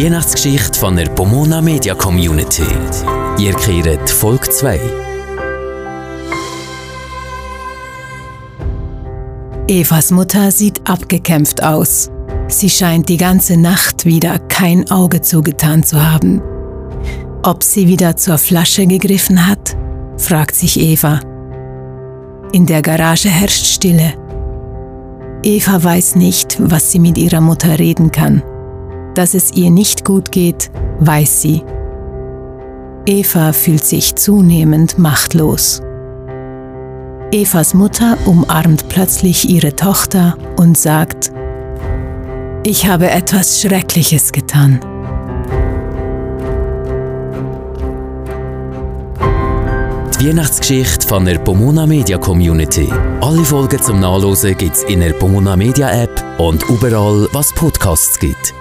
Die Weihnachtsgeschichte von der Pomona Media Community. Ihr kehrt Folge 2. Evas Mutter sieht abgekämpft aus. Sie scheint die ganze Nacht wieder kein Auge zugetan zu haben. Ob sie wieder zur Flasche gegriffen hat, fragt sich Eva. In der Garage herrscht Stille. Eva weiß nicht, was sie mit ihrer Mutter reden kann. Dass es ihr nicht gut geht, weiß sie. Eva fühlt sich zunehmend machtlos. Evas Mutter umarmt plötzlich ihre Tochter und sagt, ich habe etwas Schreckliches getan. Die Weihnachtsgeschichte von der Pomona Media Community. Alle Folgen zum Nachlesen gibt's in der Pomona Media App und überall, was Podcasts gibt.